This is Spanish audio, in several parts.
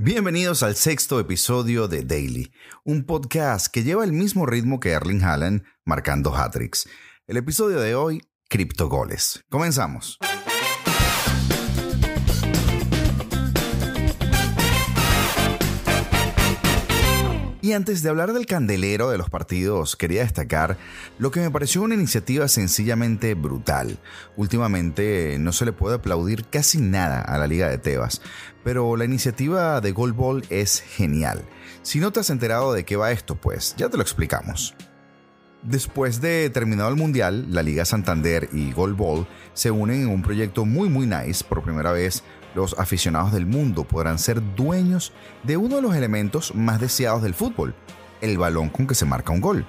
Bienvenidos al sexto episodio de Daily, un podcast que lleva el mismo ritmo que Erling Haaland marcando hat-tricks. El episodio de hoy, Criptogoles. Comenzamos. Y antes de hablar del candelero de los partidos, quería destacar lo que me pareció una iniciativa sencillamente brutal. Últimamente no se le puede aplaudir casi nada a la Liga de Tebas, pero la iniciativa de Gold Ball es genial. Si no te has enterado de qué va esto, pues ya te lo explicamos. Después de terminado el Mundial, la Liga Santander y Gold Ball se unen en un proyecto muy muy nice. Por primera vez, los aficionados del mundo podrán ser dueños de uno de los elementos más deseados del fútbol, el balón con que se marca un gol.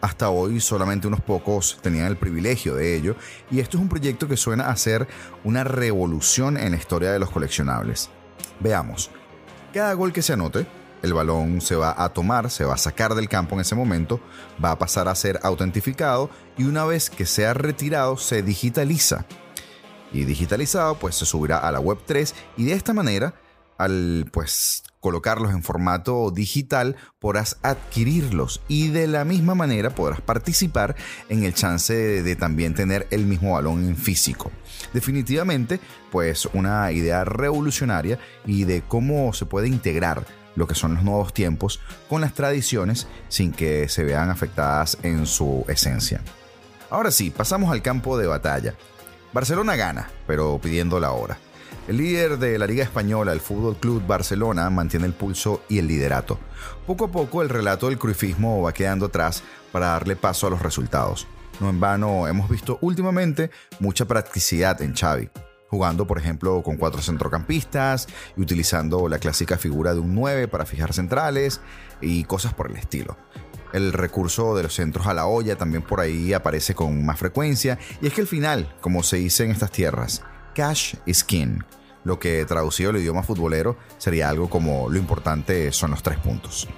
Hasta hoy solamente unos pocos tenían el privilegio de ello y esto es un proyecto que suena a ser una revolución en la historia de los coleccionables. Veamos, cada gol que se anote el balón se va a tomar, se va a sacar del campo en ese momento, va a pasar a ser autentificado y una vez que sea retirado se digitaliza. Y digitalizado pues se subirá a la web 3 y de esta manera al pues colocarlos en formato digital podrás adquirirlos y de la misma manera podrás participar en el chance de, de, también tener el mismo balón en físico. Definitivamente pues una idea revolucionaria y de cómo se puede integrar lo que son los nuevos tiempos con las tradiciones sin que se vean afectadas en su esencia. Ahora sí, pasamos al campo de batalla. Barcelona gana, pero pidiendo la hora. El líder de la Liga Española, el Fútbol Club Barcelona, mantiene el pulso y el liderato. Poco a poco el relato del cruifismo va quedando atrás para darle paso a los resultados. No en vano hemos visto últimamente mucha practicidad en Xavi jugando por ejemplo con cuatro centrocampistas y utilizando la clásica figura de un 9 para fijar centrales y cosas por el estilo. El recurso de los centros a la olla también por ahí aparece con más frecuencia y es que al final, como se dice en estas tierras, cash is king, lo que traducido al idioma futbolero sería algo como lo importante son los tres puntos.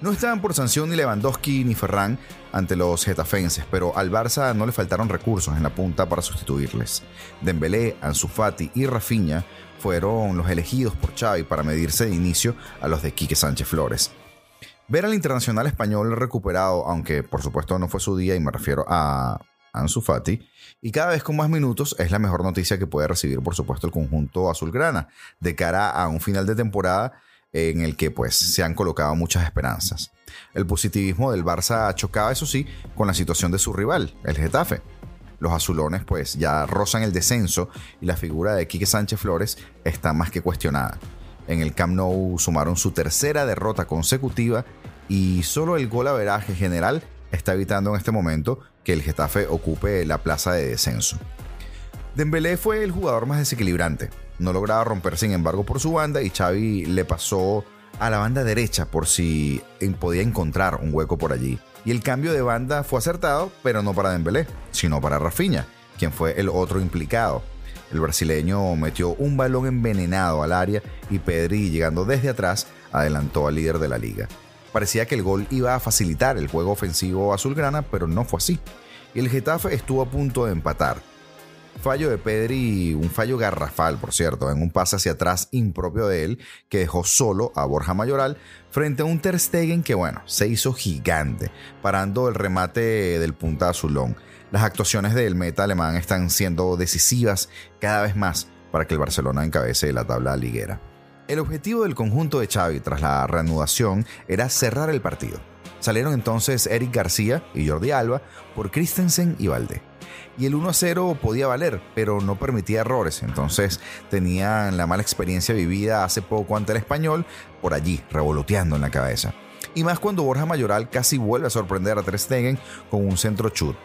No estaban por sanción ni Lewandowski ni Ferran ante los getafenses, pero al Barça no le faltaron recursos en la punta para sustituirles. Dembélé, Ansu Fati y Rafinha fueron los elegidos por Xavi para medirse de inicio a los de Quique Sánchez Flores. Ver al internacional español recuperado, aunque por supuesto no fue su día y me refiero a Ansu Fati, y cada vez con más minutos es la mejor noticia que puede recibir por supuesto el conjunto azulgrana de cara a un final de temporada en el que pues se han colocado muchas esperanzas. El positivismo del Barça chocaba, eso sí, con la situación de su rival, el Getafe. Los azulones pues ya rozan el descenso y la figura de Quique Sánchez Flores está más que cuestionada. En el Camp Nou sumaron su tercera derrota consecutiva y solo el gol averaje general está evitando en este momento que el Getafe ocupe la plaza de descenso. Dembélé fue el jugador más desequilibrante. No lograba romper, sin embargo, por su banda y Xavi le pasó a la banda derecha por si podía encontrar un hueco por allí. Y el cambio de banda fue acertado, pero no para Dembélé, sino para Rafinha, quien fue el otro implicado. El brasileño metió un balón envenenado al área y Pedri, llegando desde atrás, adelantó al líder de la liga. Parecía que el gol iba a facilitar el juego ofensivo azulgrana, pero no fue así. Y el Getafe estuvo a punto de empatar, Fallo de Pedri, un fallo garrafal, por cierto, en un pase hacia atrás impropio de él, que dejó solo a Borja Mayoral frente a un Ter Stegen que, bueno, se hizo gigante, parando el remate del punta azulón. Las actuaciones del meta alemán están siendo decisivas cada vez más para que el Barcelona encabece la tabla liguera. El objetivo del conjunto de Xavi tras la reanudación era cerrar el partido. Salieron entonces Eric García y Jordi Alba por Christensen y Valde y el 1 0 podía valer, pero no permitía errores. Entonces tenían la mala experiencia vivida hace poco ante el español, por allí, revoloteando en la cabeza. Y más cuando Borja Mayoral casi vuelve a sorprender a Ter Stegen con un centro chut.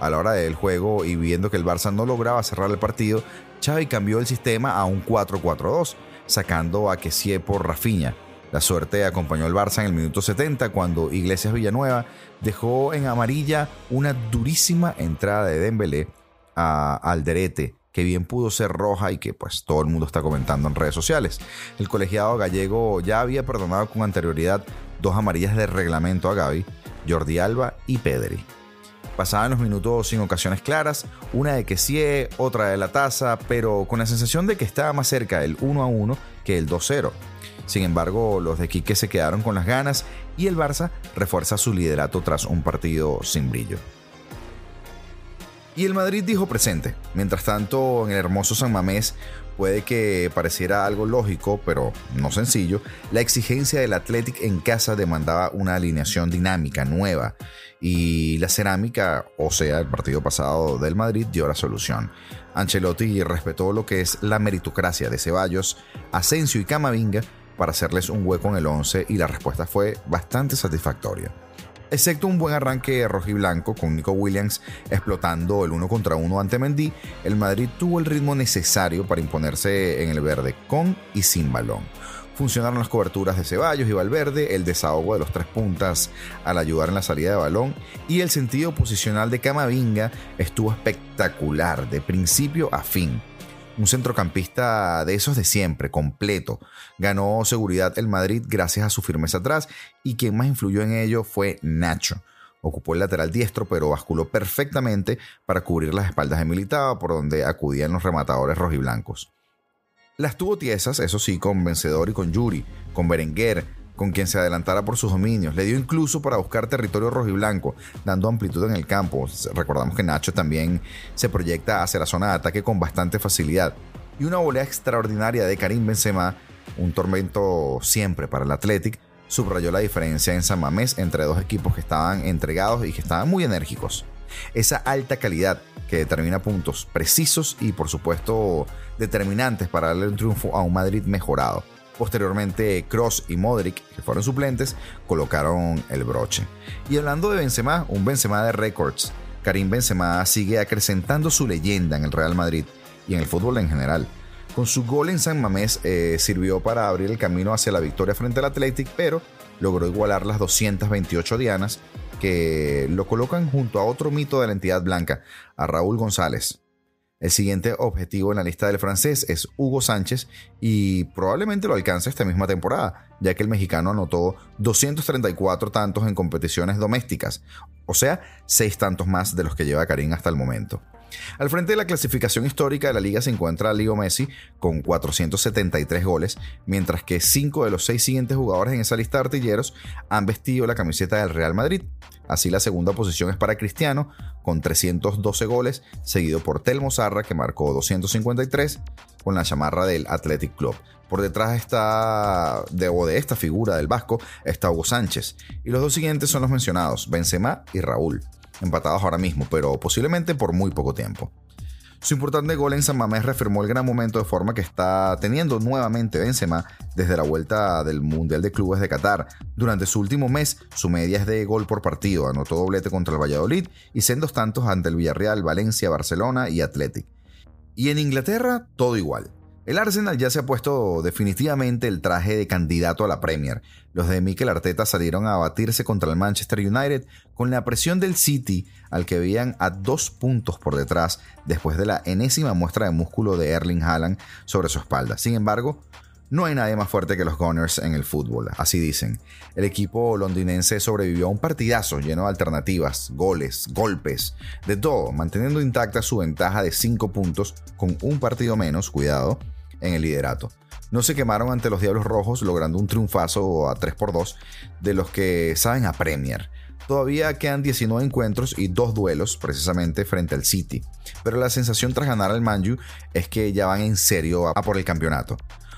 A la hora del juego y viendo que el Barça no lograba cerrar el partido, Xavi cambió el sistema a un 4-4-2, sacando a Kessie por Rafinha la suerte acompañó al Barça en el minuto 70 cuando Iglesias Villanueva dejó en amarilla una durísima entrada de Dembélé a Alderete, que bien pudo ser roja y que pues todo el mundo está comentando en redes sociales. El colegiado gallego ya había perdonado con anterioridad dos amarillas de reglamento a Gaby, Jordi Alba y Pedri. Pasaban los minutos sin ocasiones claras, una de Kessie, otra de la taza, pero con la sensación de que estaba más cerca el 1 a 1 que el 2-0. Sin embargo, los de Quique se quedaron con las ganas y el Barça refuerza su liderato tras un partido sin brillo. Y el Madrid dijo presente. Mientras tanto, en el hermoso San Mamés puede que pareciera algo lógico, pero no sencillo, la exigencia del Athletic en casa demandaba una alineación dinámica, nueva, y la cerámica, o sea, el partido pasado del Madrid, dio la solución. Ancelotti respetó lo que es la meritocracia de Ceballos, Asensio y Camavinga para hacerles un hueco en el 11 y la respuesta fue bastante satisfactoria. Excepto un buen arranque rojiblanco con Nico Williams explotando el uno contra uno ante Mendy, el Madrid tuvo el ritmo necesario para imponerse en el verde con y sin balón. Funcionaron las coberturas de Ceballos y Valverde, el desahogo de los tres puntas al ayudar en la salida de balón y el sentido posicional de Camavinga estuvo espectacular de principio a fin un centrocampista de esos de siempre, completo. Ganó seguridad el Madrid gracias a su firmeza atrás y quien más influyó en ello fue Nacho. Ocupó el lateral diestro, pero basculó perfectamente para cubrir las espaldas de Militao, por donde acudían los rematadores rojiblancos. Las tuvo tiesas, eso sí, con Vencedor y con Yuri, con Berenguer, con quien se adelantara por sus dominios. Le dio incluso para buscar territorio rojo y blanco, dando amplitud en el campo. Recordamos que Nacho también se proyecta hacia la zona de ataque con bastante facilidad. Y una volea extraordinaria de Karim Benzema, un tormento siempre para el Athletic, subrayó la diferencia en San Mamés entre dos equipos que estaban entregados y que estaban muy enérgicos. Esa alta calidad que determina puntos precisos y por supuesto determinantes para darle un triunfo a un Madrid mejorado. Posteriormente, Cross y Modric, que fueron suplentes, colocaron el broche. Y hablando de Benzema, un Benzema de récords, Karim Benzema sigue acrecentando su leyenda en el Real Madrid y en el fútbol en general. Con su gol en San Mamés eh, sirvió para abrir el camino hacia la victoria frente al Athletic, pero logró igualar las 228 dianas que lo colocan junto a otro mito de la entidad blanca, a Raúl González, el siguiente objetivo en la lista del francés es Hugo Sánchez y probablemente lo alcance esta misma temporada, ya que el mexicano anotó 234 tantos en competiciones domésticas, o sea, 6 tantos más de los que lleva Karim hasta el momento. Al frente de la clasificación histórica de la liga se encuentra Leo Messi con 473 goles, mientras que 5 de los 6 siguientes jugadores en esa lista de artilleros han vestido la camiseta del Real Madrid. Así la segunda posición es para Cristiano con 312 goles, seguido por Telmo Zarra que marcó 253 con la chamarra del Athletic Club. Por detrás está de, de esta figura del Vasco está Hugo Sánchez y los dos siguientes son los mencionados, Benzema y Raúl empatados ahora mismo, pero posiblemente por muy poco tiempo. Su importante gol en San Mamés reafirmó el gran momento de forma que está teniendo nuevamente Benzema desde la vuelta del Mundial de Clubes de Qatar. Durante su último mes, su media es de gol por partido, anotó doblete contra el Valladolid y sendos tantos ante el Villarreal, Valencia, Barcelona y Athletic. Y en Inglaterra, todo igual. El Arsenal ya se ha puesto definitivamente el traje de candidato a la Premier. Los de Mikel Arteta salieron a batirse contra el Manchester United con la presión del City al que veían a dos puntos por detrás después de la enésima muestra de músculo de Erling Haaland sobre su espalda. Sin embargo, no hay nadie más fuerte que los Gunners en el fútbol, así dicen. El equipo londinense sobrevivió a un partidazo lleno de alternativas, goles, golpes, de todo, manteniendo intacta su ventaja de 5 puntos con un partido menos, cuidado, en el liderato. No se quemaron ante los Diablos Rojos, logrando un triunfazo a 3 por 2 de los que saben a Premier. Todavía quedan 19 encuentros y dos duelos precisamente frente al City, pero la sensación tras ganar al Manju es que ya van en serio a por el campeonato.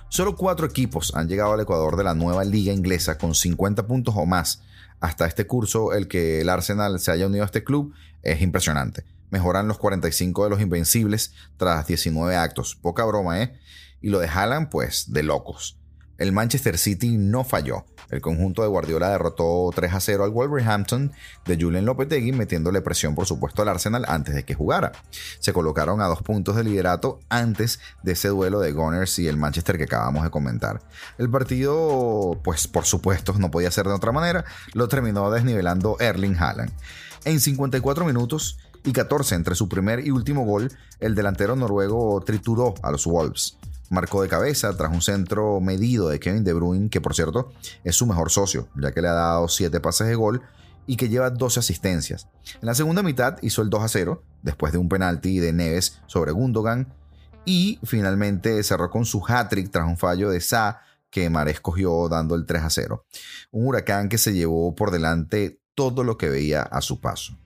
Solo cuatro equipos han llegado al Ecuador de la nueva liga inglesa con 50 puntos o más. Hasta este curso, el que el Arsenal se haya unido a este club es impresionante. Mejoran los 45 de los Invencibles tras 19 actos. Poca broma, ¿eh? y lo de Haaland, pues de locos. El Manchester City no falló. El conjunto de Guardiola derrotó 3 a 0 al Wolverhampton de Julian Lopetegui, metiéndole presión, por supuesto, al Arsenal antes de que jugara. Se colocaron a dos puntos de liderato antes de ese duelo de Gunners y el Manchester que acabamos de comentar. El partido, pues por supuesto, no podía ser de otra manera, lo terminó desnivelando Erling Haaland. En 54 minutos y 14 entre su primer y último gol, el delantero noruego trituró a los Wolves marcó de cabeza tras un centro medido de Kevin De Bruyne, que por cierto es su mejor socio, ya que le ha dado 7 pases de gol y que lleva 12 asistencias. En la segunda mitad hizo el 2 a 0 después de un penalti de Neves sobre Gundogan y finalmente cerró con su hat-trick tras un fallo de Sa que Maré escogió dando el 3 a 0. Un huracán que se llevó por delante todo lo que veía a su paso.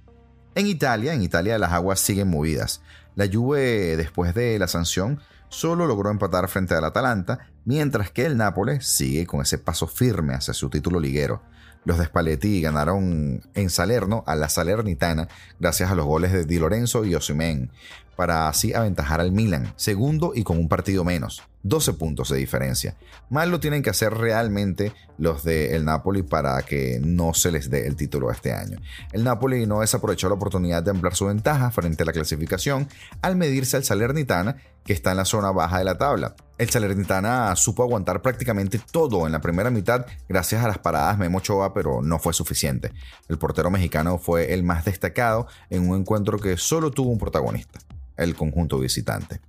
En Italia, en Italia las aguas siguen movidas. La Juve, después de la sanción, solo logró empatar frente al Atalanta, mientras que el Nápoles sigue con ese paso firme hacia su título liguero. Los de Spalletti ganaron en Salerno a la Salernitana gracias a los goles de Di Lorenzo y Osimhen, para así aventajar al Milan, segundo y con un partido menos. 12 puntos de diferencia. Mal lo tienen que hacer realmente los del Napoli para que no se les dé el título este año. El Napoli no desaprovechó la oportunidad de ampliar su ventaja frente a la clasificación al medirse al Salernitana, que está en la zona baja de la tabla. El Salernitana supo aguantar prácticamente todo en la primera mitad gracias a las paradas Memo Ochoa, pero no fue suficiente. El portero mexicano fue el más destacado en un encuentro que solo tuvo un protagonista, el conjunto visitante.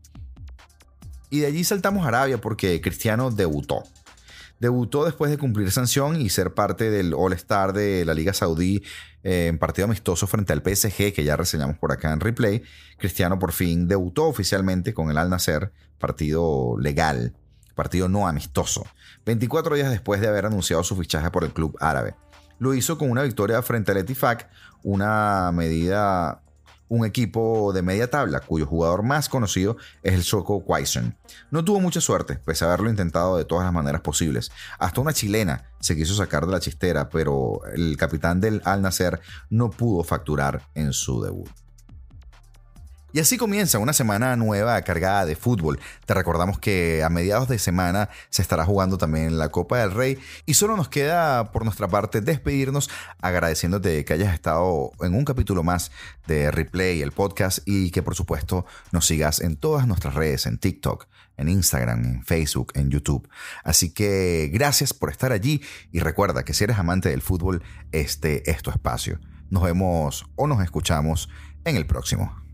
Y de allí saltamos a Arabia porque Cristiano debutó. Debutó después de cumplir sanción y ser parte del All-Star de la Liga Saudí eh, en partido amistoso frente al PSG, que ya reseñamos por acá en replay. Cristiano por fin debutó oficialmente con el Al Nasser, partido legal, partido no amistoso, 24 días después de haber anunciado su fichaje por el club árabe. Lo hizo con una victoria frente al Etifak, una medida un equipo de media tabla cuyo jugador más conocido es el sueco Quaison. No tuvo mucha suerte, pese a haberlo intentado de todas las maneras posibles. Hasta una chilena se quiso sacar de la chistera, pero el capitán del Al Nacer no pudo facturar en su debut. Y así comienza una semana nueva cargada de fútbol. Te recordamos que a mediados de semana se estará jugando también la Copa del Rey y solo nos queda por nuestra parte despedirnos agradeciéndote que hayas estado en un capítulo más de Replay, el podcast y que por supuesto nos sigas en todas nuestras redes, en TikTok, en Instagram, en Facebook, en YouTube. Así que gracias por estar allí y recuerda que si eres amante del fútbol, este es tu espacio. Nos vemos o nos escuchamos en el próximo.